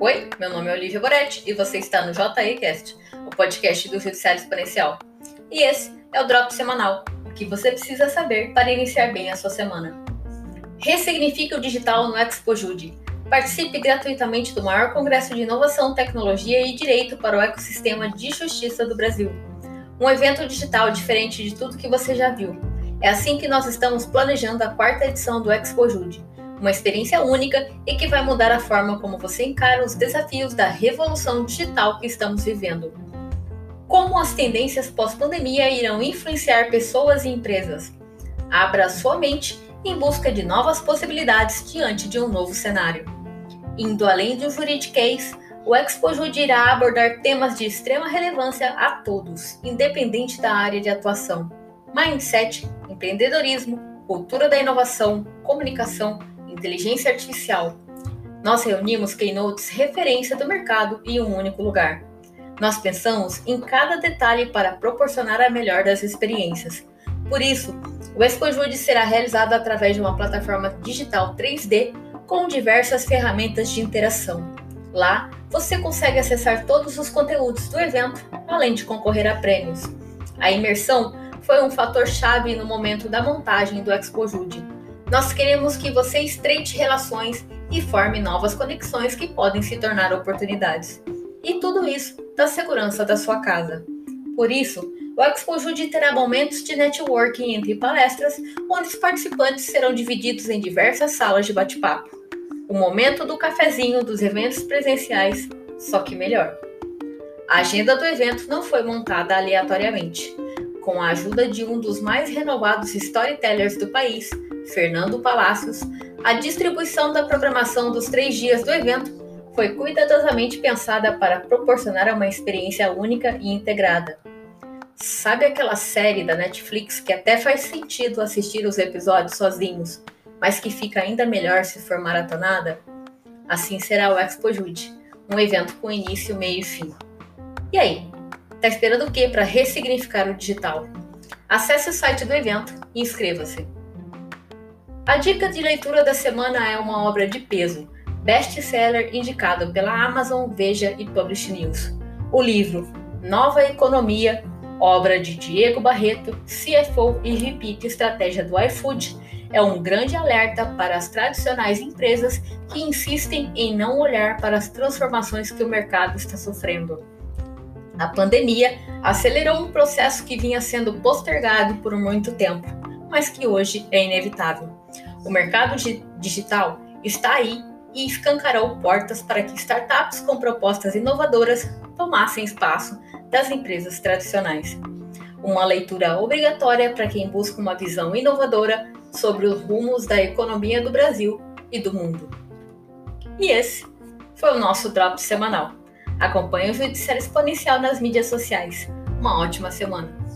Oi, meu nome é Olivia Boretti e você está no JECast, o podcast do Judiciário Exponencial. E esse é o Drop Semanal, o que você precisa saber para iniciar bem a sua semana. Ressignifique o digital no ExpoJude. Participe gratuitamente do maior congresso de inovação, tecnologia e direito para o ecossistema de justiça do Brasil. Um evento digital diferente de tudo que você já viu. É assim que nós estamos planejando a quarta edição do ExpoJude uma experiência única e que vai mudar a forma como você encara os desafios da revolução digital que estamos vivendo. Como as tendências pós-pandemia irão influenciar pessoas e empresas? Abra sua mente em busca de novas possibilidades diante de um novo cenário. Indo além do juridiquês, o Expo Jude irá abordar temas de extrema relevância a todos, independente da área de atuação. Mindset, empreendedorismo, cultura da inovação, comunicação, inteligência artificial. Nós reunimos keynotes referência do mercado em um único lugar. Nós pensamos em cada detalhe para proporcionar a melhor das experiências. Por isso, o ExpoJude será realizado através de uma plataforma digital 3D com diversas ferramentas de interação. Lá, você consegue acessar todos os conteúdos do evento, além de concorrer a prêmios. A imersão foi um fator chave no momento da montagem do ExpoJude nós queremos que você estreite relações e forme novas conexões que podem se tornar oportunidades. E tudo isso da segurança da sua casa. Por isso, o Expo Jude terá momentos de networking entre palestras, onde os participantes serão divididos em diversas salas de bate-papo. O momento do cafezinho dos eventos presenciais, só que melhor. A agenda do evento não foi montada aleatoriamente. Com a ajuda de um dos mais renovados storytellers do país, Fernando Palácios, a distribuição da programação dos três dias do evento foi cuidadosamente pensada para proporcionar uma experiência única e integrada. Sabe aquela série da Netflix que até faz sentido assistir os episódios sozinhos, mas que fica ainda melhor se for maratonada? Assim será o Expo Jude, um evento com início, meio e fim. E aí, tá esperando o que para ressignificar o digital? Acesse o site do evento e inscreva-se. A dica de leitura da semana é uma obra de peso, best-seller indicado pela Amazon, Veja e Publish News. O livro Nova Economia, obra de Diego Barreto, CFO e Repeat Estratégia do iFood, é um grande alerta para as tradicionais empresas que insistem em não olhar para as transformações que o mercado está sofrendo. A pandemia acelerou um processo que vinha sendo postergado por muito tempo, mas que hoje é inevitável. O mercado digital está aí e escancarou portas para que startups com propostas inovadoras tomassem espaço das empresas tradicionais. Uma leitura obrigatória para quem busca uma visão inovadora sobre os rumos da economia do Brasil e do mundo. E esse foi o nosso Drop semanal. Acompanhe o Judiciário Exponencial nas mídias sociais. Uma ótima semana!